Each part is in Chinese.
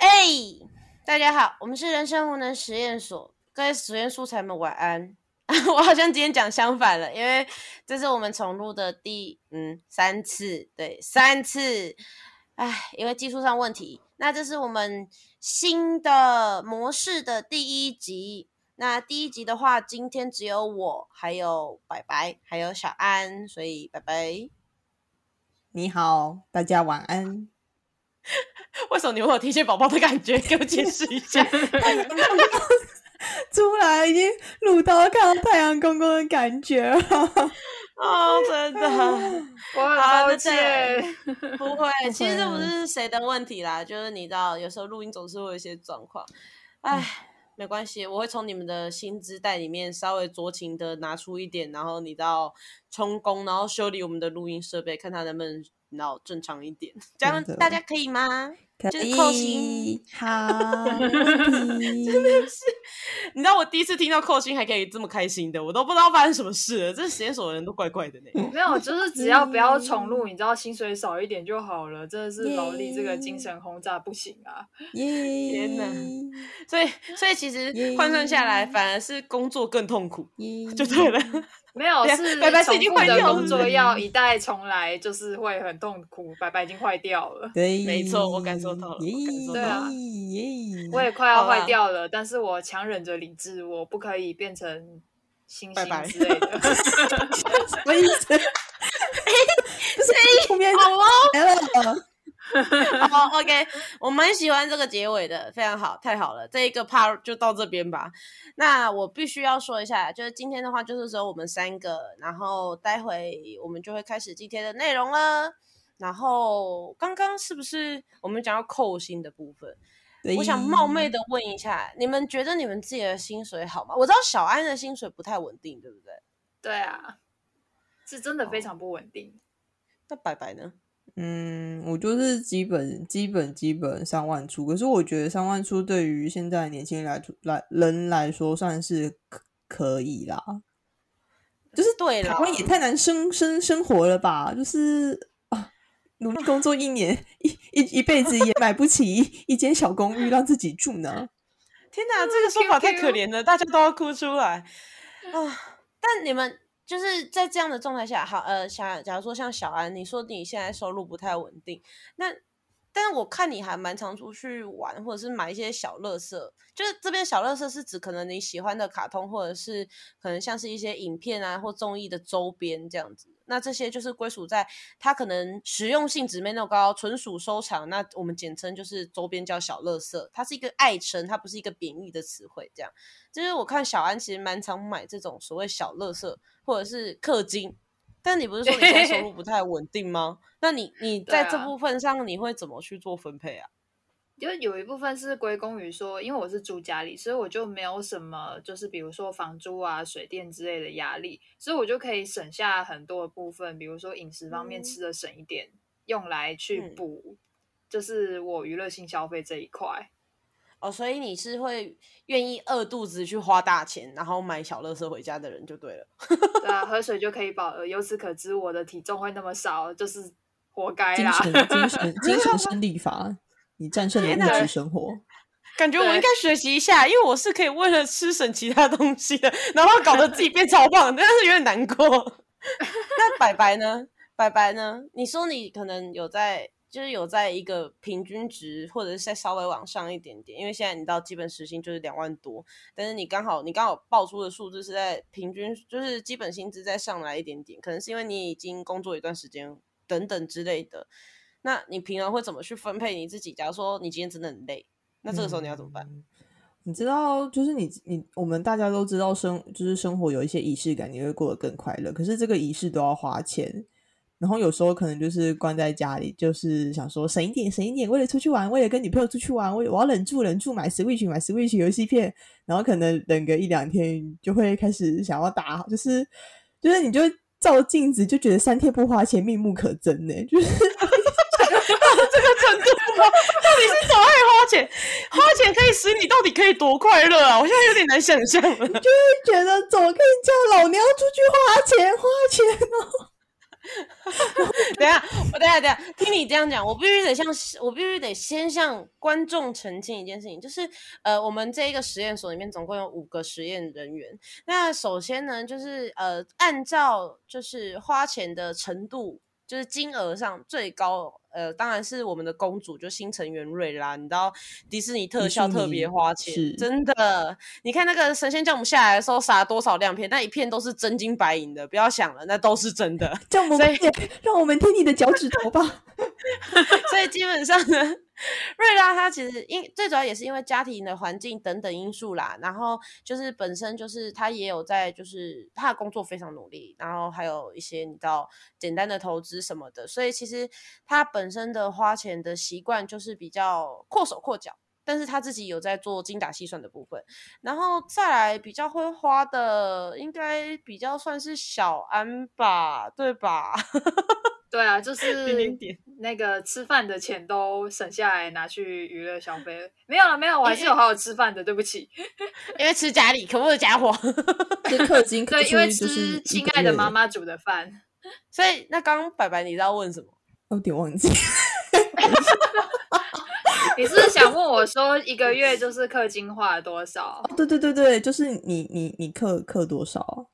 哎，大家好，我们是人生无能实验所，各位实验素材们晚安。我好像今天讲相反了，因为这是我们重录的第嗯三次，对三次，哎，因为技术上问题。那这是我们新的模式的第一集。那第一集的话，今天只有我，还有白白，还有小安，所以拜拜。你好，大家晚安。为什么你会有天线宝宝的感觉？给我解释一下。出来已经录到看到太阳公公的感觉了。哦，真的，我很抱歉。不会，其实这不是谁的问题啦，就是你知道，有时候录音总是会有一些状况。哎，没关系，我会从你们的薪资袋里面稍微酌情的拿出一点，然后你到充公，然后修理我们的录音设备，看它能不能然后正常一点，这样大家可以吗？就是扣薪，好，真的是，你知道我第一次听到扣薪还可以这么开心的，我都不知道发生什么事了。这实验所的人都怪怪的呢。没有，就是只要不要重录，你知道薪水少一点就好了。真的是劳力这个精神轰炸不行啊！天哪！所以，所以其实换算下来，反而是工作更痛苦，就对了。没有，是白白已经坏掉了。工作要一代重来，就是会很痛苦。白白已经坏掉了。对，没错，我感受到了。对啊，我也快要坏掉了，但是我强忍着理智，我不可以变成星星之类的。什么意思？哎，声音好哦。好，OK，我蛮喜欢这个结尾的，非常好，太好了。这一个 part 就到这边吧。那我必须要说一下，就是今天的话，就是说我们三个，然后待会我们就会开始今天的内容了。然后刚刚是不是我们讲到扣薪的部分？我想冒昧的问一下，你们觉得你们自己的薪水好吗？我知道小安的薪水不太稳定，对不对？对啊，是真的非常不稳定。那白白呢？嗯，我就是基本基本基本三万出，可是我觉得三万出对于现在年轻人来来人来说算是可可以啦，就是对台湾也太难生生生活了吧？就是啊，努力工作一年一一一辈子也买不起一间小公寓让自己住呢。天哪，这个说法太可怜了，大家都要哭出来啊！但你们。就是在这样的状态下，好，呃，想假如说像小安，你说你现在收入不太稳定，那，但是我看你还蛮常出去玩，或者是买一些小乐色，就是这边小乐色是指可能你喜欢的卡通，或者是可能像是一些影片啊或综艺的周边这样子。那这些就是归属在它可能实用性质没那么高，纯属收藏。那我们简称就是周边叫小乐色，它是一个爱称，它不是一个贬义的词汇。这样，就是我看小安其实蛮常买这种所谓小乐色或者是氪金。但你不是说你现在收入不太稳定吗？那你你在这部分上你会怎么去做分配啊？就有一部分是归功于说，因为我是住家里，所以我就没有什么，就是比如说房租啊、水电之类的压力，所以我就可以省下很多的部分，比如说饮食方面吃的省一点，用来去补，就是我娱乐性消费这一块。哦，所以你是会愿意饿肚子去花大钱，然后买小乐色回家的人就对了。对啊，喝水就可以饱了。由此可知，我的体重会那么少，就是活该啦。精神、精神、精神胜利法。你战胜了物质生活，感觉我应该学习一下，因为我是可以为了吃省其他东西的，然后搞得自己变超胖，但是有点难过。那白白呢？白白呢？你说你可能有在，就是有在一个平均值，或者是再稍微往上一点点，因为现在你到基本时薪就是两万多，但是你刚好你刚好报出的数字是在平均，就是基本薪资再上来一点点，可能是因为你已经工作一段时间等等之类的。那你平常会怎么去分配你自己？假如说你今天真的很累，那这个时候你要怎么办？你知道，就是你你我们大家都知道生就是生活有一些仪式感，你会过得更快乐。可是这个仪式都要花钱，然后有时候可能就是关在家里，就是想说省一点省一点，为了出去玩，为了跟女朋友出去玩，我我要忍住忍住买 Switch 买 Switch 游戏片，然后可能等个一两天就会开始想要打，就是就是你就照镜子就觉得三天不花钱面目可憎呢，就是。这个程度吗？到底是多爱花钱？花钱可以使你到底可以多快乐啊？我现在有点难想象了。就会觉得怎么可以叫老娘出去花钱花钱呢？等下，我等下等下，听你这样讲，我必须得向我必须得先向观众澄清一件事情，就是呃，我们这一个实验所里面总共有五个实验人员。那首先呢，就是呃，按照就是花钱的程度。就是金额上最高，呃，当然是我们的公主，就新成员瑞啦。你知道迪士尼特效特别花钱，真的。你看那个神仙酵母下来的时候撒了多少亮片，那一片都是真金白银的，不要想了，那都是真的。酵母让我们听你的脚趾头吧。所以基本上呢。瑞拉他其实因最主要也是因为家庭的环境等等因素啦，然后就是本身就是他也有在就是他的工作非常努力，然后还有一些你知道简单的投资什么的，所以其实他本身的花钱的习惯就是比较阔手阔脚，但是他自己有在做精打细算的部分，然后再来比较会花的应该比较算是小安吧，对吧？对啊，就是那个吃饭的钱都省下来拿去娱乐消费，没有了，没有，我还是有好好吃饭的，对不起，因为吃家里可恶的家伙，是氪金，对，因为吃亲爱的妈妈煮的饭，所以那刚刚白白你知道问什么？有点忘记，你是想问我说一个月就是氪金花了多少？对对对对，就是你你你氪氪多少？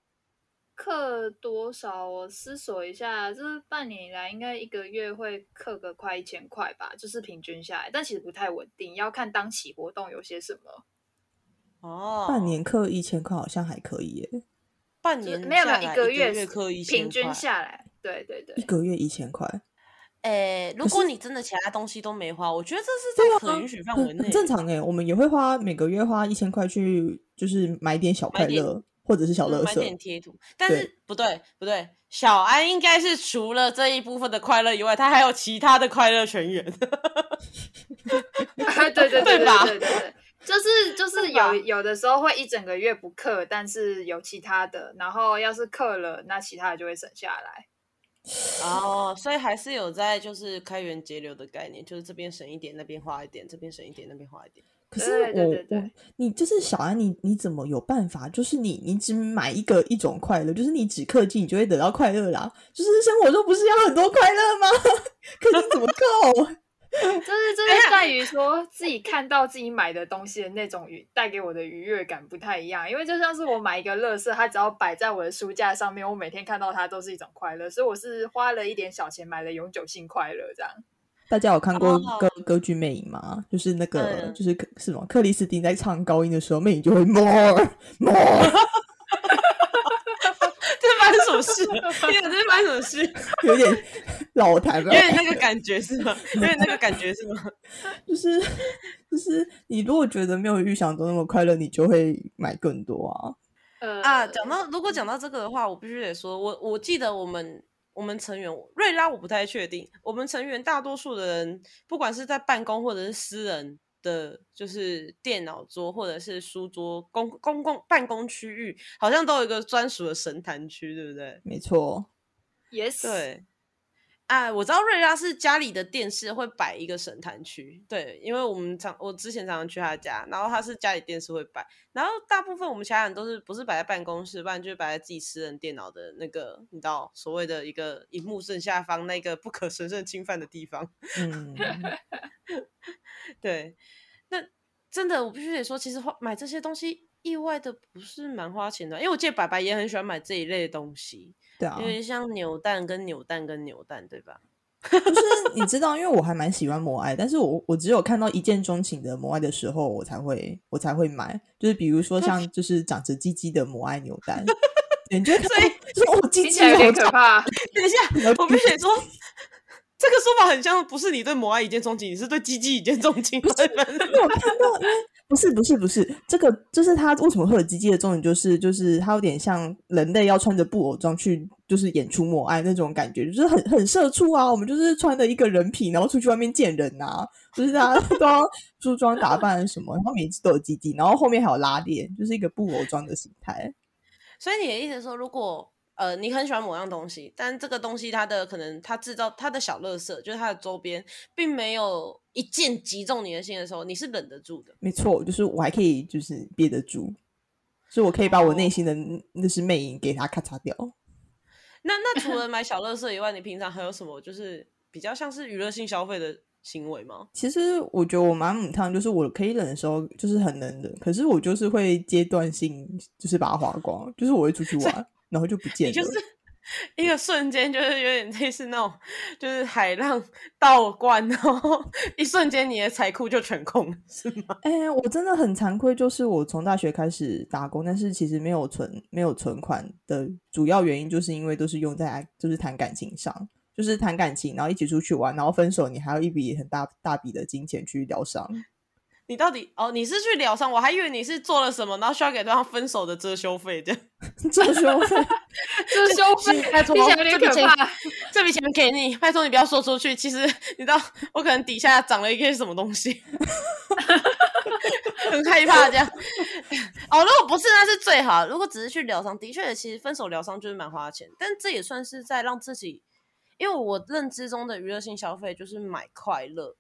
氪多少？我思索一下，这半年以来应该一个月会课个快一千块吧，就是平均下来，但其实不太稳定，要看当期活动有些什么。哦，半年课一千块好像还可以耶。半年没有没有一个月课一平均下来，对对对，一个月一千块。诶，如果你真的其他东西都没花，我觉得这是在可允许范围内，很正常诶。我们也会花每个月花一千块去，就是买点小快乐。或者是小乐色，买点贴图，但是不对不对，小安应该是除了这一部分的快乐以外，他还有其他的快乐全员。对 对对对吧？对对对，就是就是有有的时候会一整个月不氪，但是有其他的，然后要是氪了，那其他的就会省下来。哦，所以还是有在就是开源节流的概念，就是这边省一点，那边花一点，这边省一点，那边花一点。可是我我你就是小安，你你怎么有办法？就是你你只买一个一种快乐，就是你只氪金，你就会得到快乐啦。就是生活中不是要很多快乐吗？氪金怎么够？就是就是在于说自己看到自己买的东西的那种愉带给我的愉悦感不太一样。因为就像是我买一个乐色，它只要摆在我的书架上面，我每天看到它都是一种快乐。所以我是花了一点小钱买了永久性快乐这样。大家有看过歌歌剧《魅影》吗？就是那个，就是是吗？克里斯汀在唱高音的时候，魅影就会 more more。这是发生什么事？天哪，这是发生什么事？有点老台吧？有点那个感觉是吗？有点那个感觉是吗？就是就是，你如果觉得没有预想中那么快乐，你就会买更多啊。呃啊，讲到如果讲到这个的话，我必须得说，我我记得我们。我们成员瑞拉我不太确定。我们成员大多数的人，不管是在办公或者是私人的，就是电脑桌或者是书桌公公共办公区域，好像都有一个专属的神坛区，对不对？没错，Yes，对。啊，我知道瑞拉是家里的电视会摆一个神坛区，对，因为我们常我之前常常去他家，然后他是家里电视会摆，然后大部分我们其他人都是不是摆在办公室，不然就是摆在自己私人电脑的那个，你知道所谓的一个荧幕正下方那个不可神圣侵犯的地方。嗯，对，那真的我必须得说，其实花买这些东西意外的不是蛮花钱的，因为我记得白白也很喜欢买这一类的东西。对啊，因为像扭蛋跟扭蛋跟扭蛋，对吧？就是你知道，因为我还蛮喜欢摩爱，但是我我只有看到一见钟情的摩爱的时候，我才会我才会买。就是比如说像 就是长着鸡鸡的摩爱扭蛋，你觉得所以说我鸡鸡有点可怕。等一下，我必须说，这个说法很像不是你对摩爱一见钟情，你是对鸡鸡一见钟情。我看到，因为。不是不是不是，这个就是他为什么会有鸡鸡的重点，就是就是他有点像人类要穿着布偶装去，就是演出母爱那种感觉，就是很很社畜啊。我们就是穿的一个人皮，然后出去外面见人呐，就是大家 都要梳妆打扮什么，然后每次都有鸡鸡，然后后面还有拉链，就是一个布偶装的形态。所以你的意思说，如果。呃，你很喜欢某样东西，但这个东西它的可能它制造它的小乐色，就是它的周边，并没有一件击中你的心的时候，你是忍得住的。没错，就是我还可以就是憋得住，所以我可以把我内心的那是魅影给它咔嚓掉。那那除了买小乐色以外，你平常还有什么就是比较像是娱乐性消费的行为吗？其实我觉得我蛮母汤，就是我可以忍的时候就是很能忍，可是我就是会阶段性就是把它花光，就是我会出去玩，然后就不见了。就是一个瞬间，就是有点类似那种，就是海浪倒灌，然后一瞬间你的财库就全空了，是吗？哎、我真的很惭愧，就是我从大学开始打工，但是其实没有存没有存款的主要原因，就是因为都是用在就是谈感情上，就是谈感情，然后一起出去玩，然后分手，你还要一笔很大大笔的金钱去疗伤。你到底哦？你是去疗伤？我还以为你是做了什么，然后需要给对方分手的遮羞费这样。这修费遮羞费 拜托这笔钱怕。这笔钱给你，拜托你不要说出去。其实你知道，我可能底下长了一个什么东西，很害怕这样。哦，如果不是，那是最好。如果只是去疗伤，的确，其实分手疗伤就是蛮花钱，但这也算是在让自己，因为我认知中的娱乐性消费就是买快乐嗯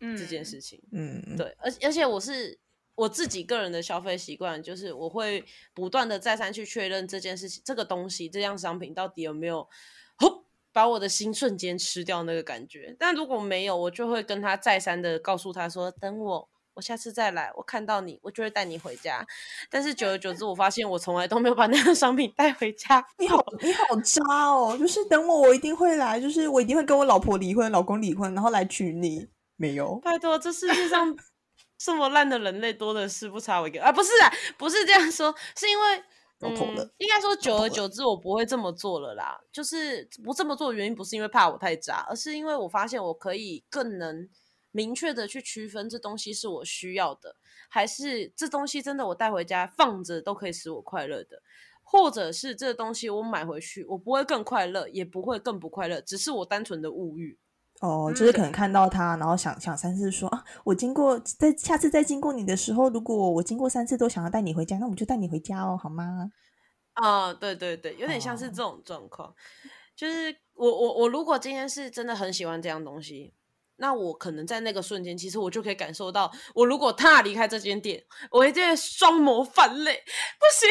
这件事情。嗯，对，而而且我是我自己个人的消费习惯，就是我会不断的再三去确认这件事情、这个东西、这样商品到底有没有，吼，把我的心瞬间吃掉那个感觉。但如果没有，我就会跟他再三的告诉他说，等我。我下次再来，我看到你，我就会带你回家。但是久而久之，我发现我从来都没有把那个商品带回家。你好，你好渣哦！就是等我，我一定会来，就是我一定会跟我老婆离婚、老公离婚，然后来娶你。没有，拜托，这世界上 这么烂的人类多的是，不差我一个啊！不是啊，不是这样说，是因为我投了嗯。应该说，久而久之，我不会这么做了啦。就是不这么做的原因，不是因为怕我太渣，而是因为我发现我可以更能明确的去区分这东西是我需要的，还是这东西真的我带回家放着都可以使我快乐的。或者是这东西我买回去，我不会更快乐，也不会更不快乐，只是我单纯的物欲。哦，就是可能看到他，然后想想三次说啊，我经过在下次再经过你的时候，如果我经过三次都想要带你回家，那我们就带你回家哦，好吗？啊、对对对，有点像是哦这种状况。就是我我我如果今天是真的很喜欢这样东西，那我可能在那个瞬间，其实我就可以感受到，我如果踏离开这间店，我一定会双眸泛泪，不行，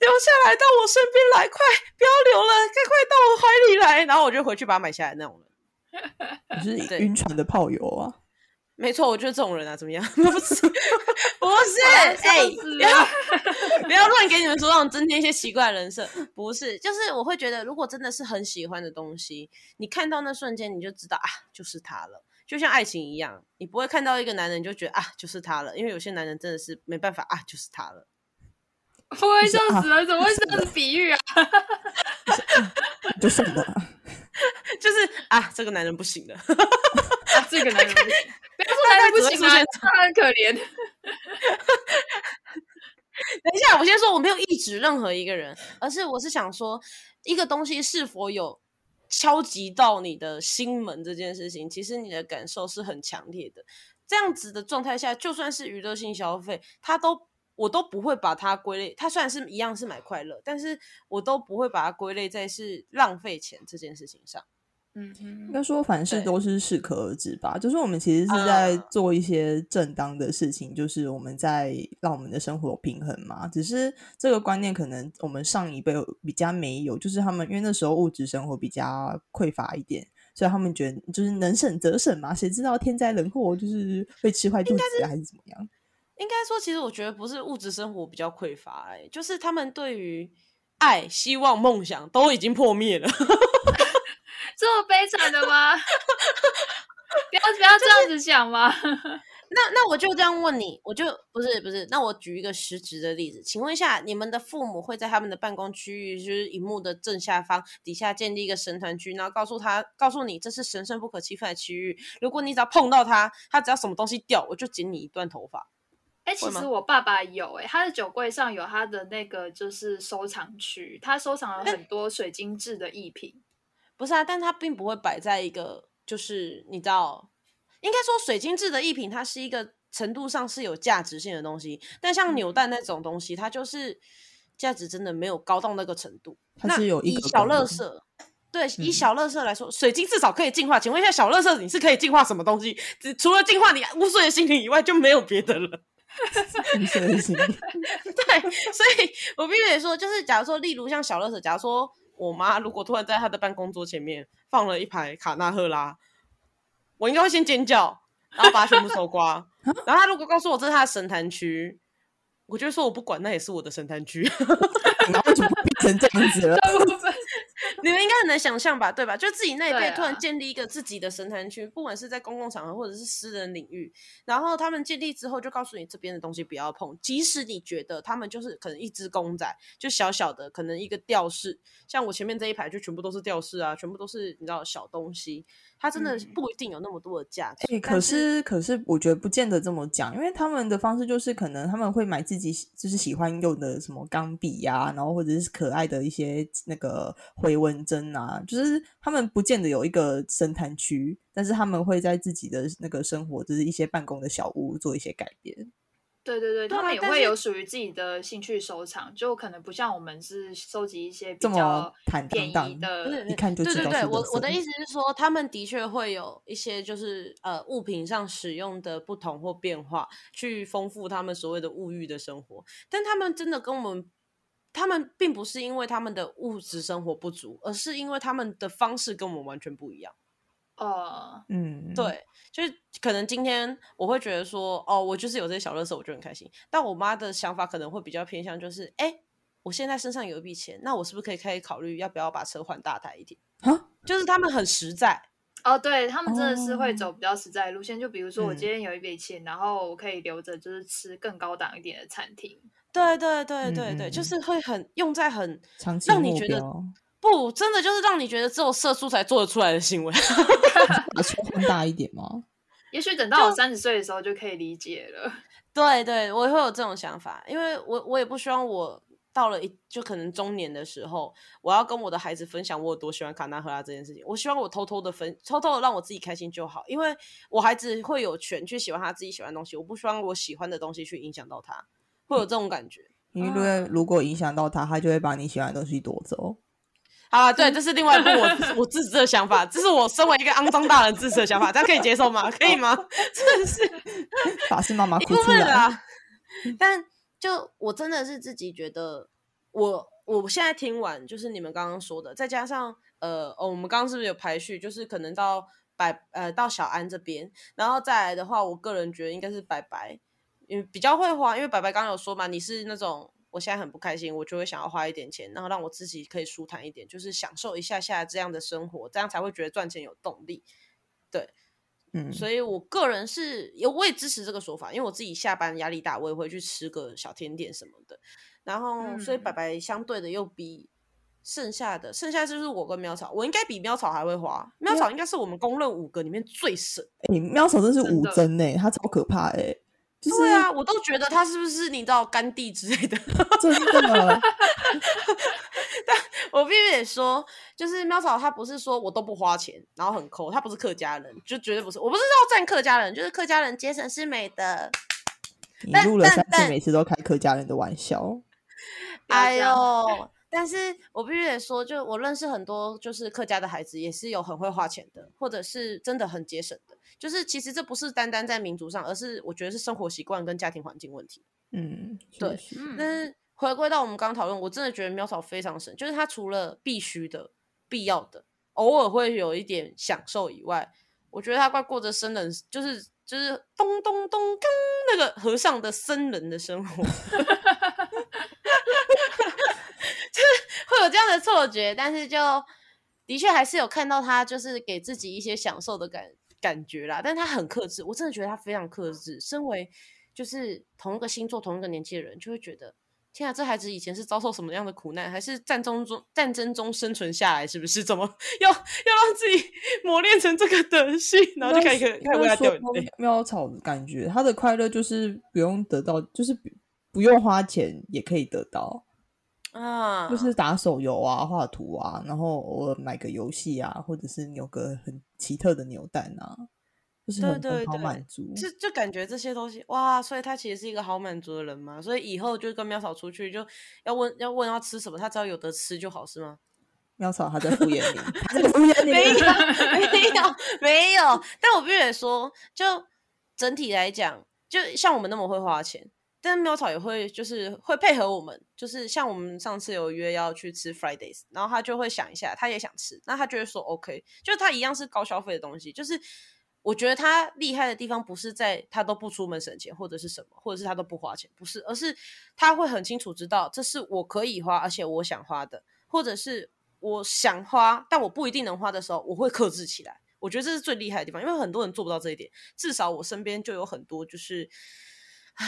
留下来到我身边来，快不要留了，快快到我怀里来，然后我就回去把它买下来那种人。你是对晕船的炮友啊？没错，我就是这种人啊，怎么样？不是，不是，哎、不要不要乱给你们说让增添一些奇怪的人设，不是，就是我会觉得，如果真的是很喜欢的东西，你看到那瞬间你就知道啊，就是他了。就像爱情一样，你不会看到一个男人就觉得啊，就是他了，因为有些男人真的是没办法啊，就是他了。不会笑死了，怎么会这样子比喻啊？就算了，就是啊，这个男人不行的。啊这个男人不行，不要说男人不行啊他很可怜。等一下，我先说我没有抑制任何一个人，而是我是想说，一个东西是否有敲击到你的心门这件事情，其实你的感受是很强烈的。这样子的状态下，就算是娱乐性消费，它都我都不会把它归类。它虽然是一样是买快乐，但是我都不会把它归类在是浪费钱这件事情上。嗯应嗯，该说凡事都是适可而止吧。就是我们其实是在啊做一些正当的事情，就是我们在让我们的生活平衡嘛。只是这个观念可能我们上一辈比较没有，就是他们因为那时候物质生活比较匮乏一点。所以他们觉得就是能省则省嘛，谁知道天灾人祸就是会吃坏肚子啊，还是怎么样？应该说，其实我觉得不是物质生活比较匮乏、欸，就是他们对于爱、希望、梦想都已经破灭了。这么悲惨的吗？不要不要这样子想嘛。那那我就这样问你，我就不是不是，那我举一个实质的例子，请问一下，你们的父母会在他们的办公区域，就是荧幕的正下方底下建立一个神团区，然后告诉他，告诉你这是神圣不可侵犯的区域，如果你只要碰到他，他只要什么东西掉，我就剪你一段头发。哎、其实我爸爸有哎、他的酒柜上有他的那个就是收藏区，他收藏了很多水晶制的艺品。不是啊，但他并不会摆在一个，就是你知道，应该说水晶制的艺品，它是一个程度上是有价值性的东西，但像扭蛋那种东西，它就是价值真的没有高到那个程度。那它是有一以小乐色，对，以嗯小乐色来说，水晶至少可以净化。请问一下，小乐色你是可以净化什么东西？只除了净化你污秽的心灵以外，就没有别的了。对，所以我必须得说，就是假如说，例如像小乐色，假如说我妈如果突然在她的办公桌前面放了一排卡纳赫拉，我应该会先尖叫，然后把它全部搜刮。然后她如果告诉我这是她的神坛区，我就说我不管，那也是我的神坛区。然后就变成这样子了。你们应该很难想象吧，对吧？就自己那一辈突然啊建立一个自己的神坛区，不管是在公共场合或者是私人领域，然后他们建立之后就告诉你这边的东西不要碰，即使你觉得他们就是可能一只公仔，就小小的，可能一个吊饰，像我前面这一排就全部都是吊饰啊，全部都是你知道小东西，它真的嗯不一定有那么多的价值。可是可是，我觉得不见得这么讲，因为他们的方式就是可能他们会买自己喜就是喜欢用的什么钢笔呀、然后或者是可爱的一些那个回纹针啊，就是他们不见得有一个生态区，但是他们会在自己的那个生活，就是一些办公的小屋做一些改变。对对对，他们也会有属于自己的兴趣收藏，就可能不像我们是收集一些比这么较坦宜的一看就对对对，我我的意思是说，他们的确会有一些就是呃物品上使用的不同或变化，去丰富他们所谓的物欲的生活。但他们真的跟我们，他们并不是因为他们的物质生活不足，而是因为他们的方式跟我们完全不一样。呃，嗯，，对，就是可能今天我会觉得说，哦，我就是有这些小乐色，我就很开心。但我妈的想法可能会比较偏向，就是，哎，我现在身上有一笔钱，那我是不是可以开始考虑要不要把车换大台一点？啊，就是他们很实在。哦，对他们真的是会哦走比较实在的路线，就比如说我嗯今天有一笔钱，然后我可以留着，就是吃更高档一点的餐厅。对对对对对，就是会很用在很长期让你觉得不真的就是让你觉得只有色素才做得出来的行为。把车换大一点吗？也许等到我就三十岁的时候就可以理解了。对对，我也会有这种想法，因为我我也不希望我到了一就可能中年的时候，我要跟我的孩子分享我有多喜欢卡纳赫拉这件事情。我希望我偷偷的分，偷偷的让我自己开心就好，因为我孩子会有权去喜欢他自己喜欢的东西，我不希望我喜欢的东西去影响到他，会有这种感觉。因为如果影响到他，他就会把你喜欢的东西夺走。啊，对，这是另外一部我我自私的想法，这是我身为一个肮脏大人自私的想法，这样可以接受吗？可以吗？真的是法师妈妈哭出来，分啊。但就我真的是自己觉得，我我现在听完就是你们刚刚说的，再加上呃哦，我们刚刚是不是有排序？就是可能到白呃到小安这边，然后再来的话，我个人觉得应该是白白，因为比较会花，因为白白刚刚有说嘛，你是那种。我现在很不开心，我就会想要花一点钱，然后让我自己可以舒坦一点，就是享受一下下这样的生活，这样才会觉得赚钱有动力。对嗯，所以我个人是有，我也支持这个说法，因为我自己下班压力大，我也会去吃个小甜点什么的。然后，所以嗯白白相对的又比剩下的，剩下就是我跟喵草，我应该比喵草还会花。喵草应该是我们公认五个里面最省。哎、喵草真是五针哎、他超可怕哎、就是对啊，我都觉得他是不是你知道甘地之类的？真的，但我必须得说，就是喵嫂她不是说我都不花钱，然后很抠，她不是客家人，就绝对不是。我不是要赞客家人，就是客家人节省是美的。你录了三次，每次都开客家人的玩笑。哎呦！但是我必须得说，就我认识很多就是客家的孩子，也是有很会花钱的，或者是真的很节省的。就是其实这不是单单在民族上，而是我觉得是生活习惯跟家庭环境问题。嗯，确对嗯但是回归到我们刚刚讨论，我真的觉得喵草非常神，就是它除了必须的、必要的，偶尔会有一点享受以外，我觉得他快过着僧人，就是就是咚咚咚刚那个和尚的僧人的生活。就是会有这样的错觉，但是就的确还是有看到他就是给自己一些享受的感感觉啦。但是他很克制，我真的觉得他非常克制。身为就是同一个星座、同一个年纪的人，就会觉得天啊，这孩子以前是遭受什么样的苦难，还是战争中战争中生存下来？是不是？怎么要要让自己 磨练成这个德性，然后就开始开始为他掉眼泪？喵草的感觉，他的快乐就是不用得到，就是不不用花钱也可以得到，啊，就是打手游啊、画图啊，然后偶尔买个游戏啊，或者是扭个很奇特的扭蛋啊，就是很很好对对对满足。就就感觉这些东西哇，所以他其实是一个好满足的人嘛，所以以后就跟喵嫂出去就要问要问要吃什么，他只要有得吃就好，是吗？喵草他在敷衍你，他在 敷衍你，没有没有没有，但我必须得说，就整体来讲，就像我们那么会花钱，但是喵草也会就是会配合我们，就是像我们上次有约要去吃 Fridays，然后他就会想一下，他也想吃，那他就会说 OK，就是他一样是高消费的东西，就是我觉得他厉害的地方不是在他都不出门省钱或者是什么，或者是他都不花钱，不是，而是他会很清楚知道这是我可以花，而且我想花的，或者是我想花但我不一定能花的时候，我会克制起来。我觉得这是最厉害的地方，因为很多人做不到这一点，至少我身边就有很多就是，唉。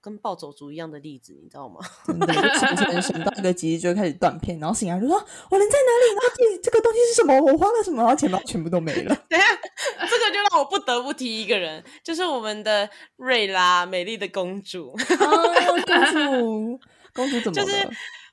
跟暴走族一样的例子，你知道吗？真的，想想想到一个极致就会开始断片，然后醒来就说：“我人在哪里？然后这这个东西是什么？我花了什么？”然后钱包全部都没了。等一下，我不得不提一个人，就是我们的瑞拉，美丽的公主。哦，公主，公主怎么就是？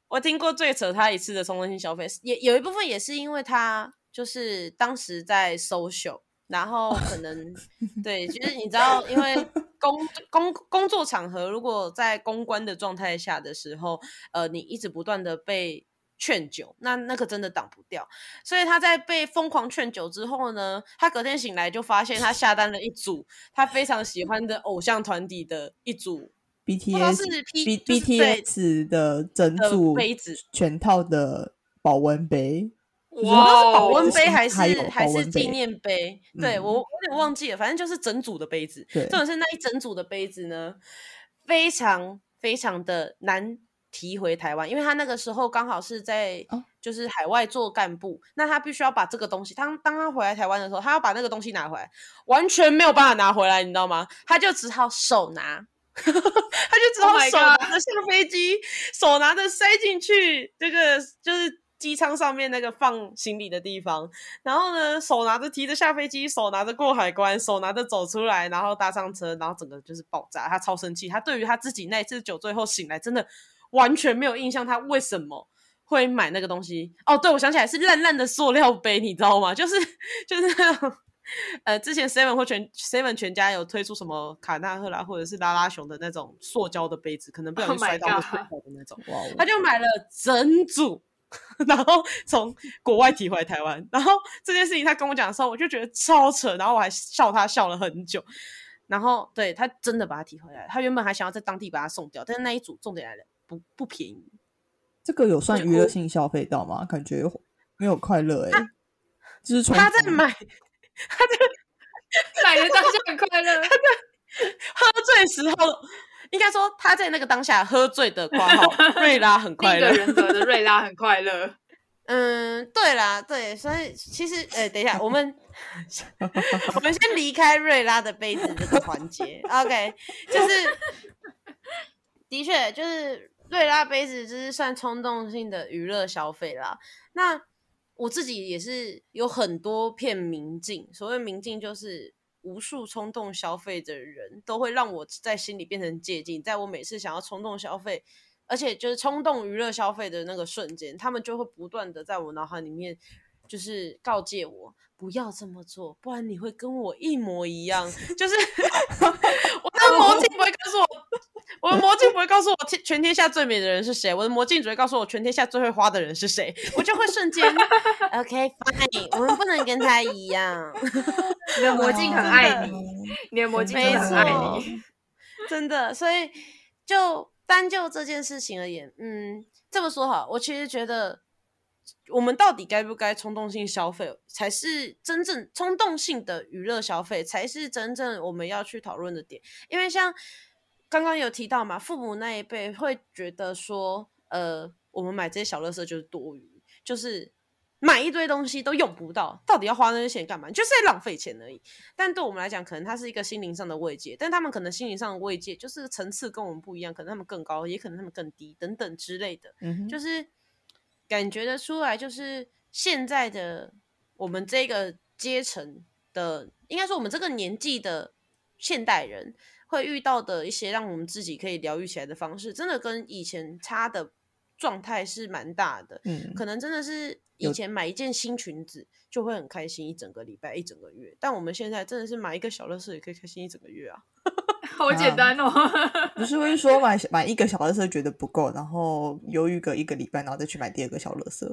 我听过最扯她一次的冲动性消费，也有一部分也是因为她就是当时在 social，然后可能 对，就是你知道，因为工工工作场合，如果在公关的状态下的时候，呃，你一直不断的被劝酒，那那个真的挡不掉。所以他在被疯狂劝酒之后呢，他隔天醒来就发现他下单了一组他非常喜欢的偶像团体的一组 BTS 是 P B 就是对 BTS 的整组杯子全套的保温杯，就是哇是保哦温杯还是还是纪念杯？对我有点忘记了，反正就是整组的杯子。对重点是那一整组的杯子呢，非常非常的难提回台湾，因为他那个时候刚好是在哦就是海外做干部，那他必须要把这个东西，当当他回来台湾的时候，他要把那个东西拿回来，完全没有办法拿回来，你知道吗？他就只好手拿。他就只 Oh 好手拿着下飞机，手拿着塞进去这个就是机舱上面那个放行李的地方，然后呢，手拿着提着下飞机，手拿着过海关，手拿着走出来，然后搭上车，然后整个就是爆炸。他超生气，他对于他自己那一次酒醉后醒来，真的完全没有印象，他为什么会买那个东西？哦，对，我想起来是烂烂的塑料杯，你知道吗？就是就是那种。呃，之前 Seven 或全 Seven 全家有推出什么卡纳赫拉或者是拉拉熊的那种塑胶的杯子，可能不小 Oh 心摔到会碎的那种。他就买了整组，然后从国外提回来台湾。然后这件事情他跟我讲的时候，我就觉得超扯，然后我还笑他笑了很久。然后对他真的把它提回来，他原本还想要在当地把它送掉，但是那一组重点来了，不不便宜。这个有算娱乐性消费到吗？感觉没有快乐哎、就是他在买，他在买的当下很快乐，他在喝醉时候，应该说他在那个当下喝醉的括号瑞拉很快乐。人格的瑞拉很快乐。嗯，对啦，对，所以其实，哎，等一下，我们 我们先离开瑞拉的杯子这个环节，OK，就是 的确就是对啦杯子，就是算冲动性的娱乐消费啦。那我自己也是有很多片明镜，所谓明镜就是无数冲动消费的人都会让我在心里变成借镜，在我每次想要冲动消费。而且就是冲动娱乐消费的那个瞬间，他们就会不断的在我脑海里面，就是告诫我不要这么做，不然你会跟我一模一样。就是 的魔镜 不会告诉我，我的魔镜不会告诉我天全天下最美的人是谁，我的魔镜只会告诉我全天下最会花的人是谁，我就会瞬间 OK fine，我们不能跟他一样。你的魔镜很爱你，你，的魔镜真的很爱你。真的，所以就单就这件事情而言，嗯，这么说好，我其实觉得，我们到底该不该冲动性消费，才是真正冲动性的娱乐消费，才是真正我们要去讨论的点。因为像刚刚有提到嘛，父母那一辈会觉得说，呃，我们买这些小乐色就是多余，就是。买一堆东西都用不到，到底要花那些钱干嘛？就是在浪费钱而已。但对我们来讲，可能它是一个心灵上的慰藉，但他们可能心灵上的慰藉就是层次跟我们不一样，可能他们更高，也可能他们更低，等等之类的。嗯，就是感觉得出来，就是现在的我们这个阶层的，应该说我们这个年纪的现代人会遇到的一些让我们自己可以疗愈起来的方式，真的跟以前差的状态是蛮大的。嗯，可能真的是以前买一件新裙子就会很开心一整个礼拜、一整个月，但我们现在真的是买一个小乐事也可以开心一整个月啊！好简单哦。不是会说买买一个小乐色觉得不够，然后犹豫个一个礼拜，然后再去买第二个小乐色。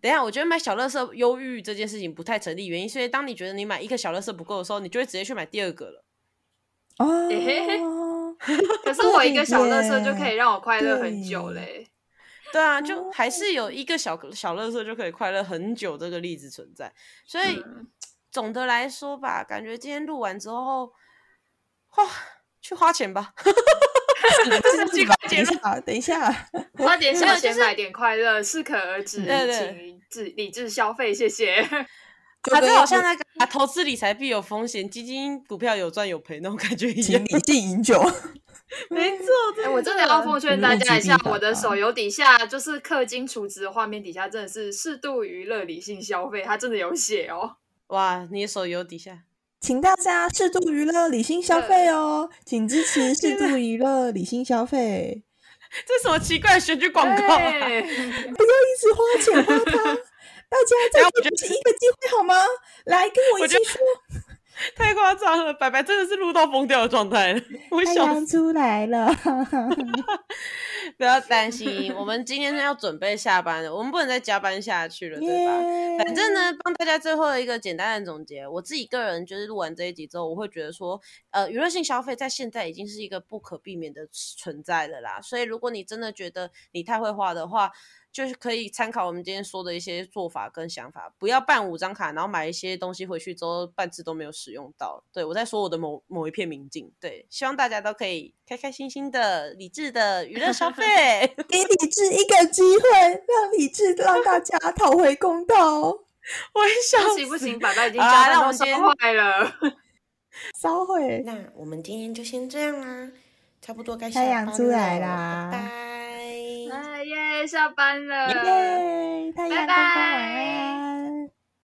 等一下，我觉得买小乐色忧郁这件事情不太成立，原因是因为当你觉得你买一个小乐色不够的时候，你就会直接去买第二个了。啊，嘿 嘿可是我一个小乐色就可以让我快乐很久嘞。对啊，就还是有一个小小乐色就可以快乐很久这个例子存在。所以总的来说吧，感觉今天录完之后，花去花钱吧。这是几块钱啊？等一下，花点小钱买点快乐，适可而止，请智理智消费，谢谢。他就好像那个啊，投资理财必有风险，基金股票有赚有赔那种感觉一样。理性饮酒，没错。我真的要奉劝大家一下，我的手游底下就是氪金储值的画面底下，真的是适度娱乐、理性消费，它真的有写哦。哇，你的手游底下。请大家适度娱乐，理性消费哦！请支持适度娱乐，理性消费。这什么奇怪的选举广告？不要一直花钱花它，大家再给自己一个机会好吗？来跟我一起说。太夸张了，白白真的是录到疯掉的状态了。太阳出来了，不要担心，我们今天要准备下班了，我们不能再加班下去了，对吧？反正呢，帮大家最后一个简单的总结，我自己个人就是录完这一集之后，我会觉得说，呃，娱乐性消费在现在已经是一个不可避免的存在了啦。所以，如果你真的觉得你太会花的话，就是可以参考我们今天说的一些做法跟想法，不要办五张卡，然后买一些东西回去之后半次都没有使用到。对我在说我的某某一片明镜，对，希望大家都可以开开心心的、理智的娱乐消费，给理智一个机会，让理智让大家讨回公道。我想不行不行，爸爸已经加班烧坏了，烧毁。那我们今天就先这样啦，差不多该太阳出来啦，拜拜。下班了，拜拜。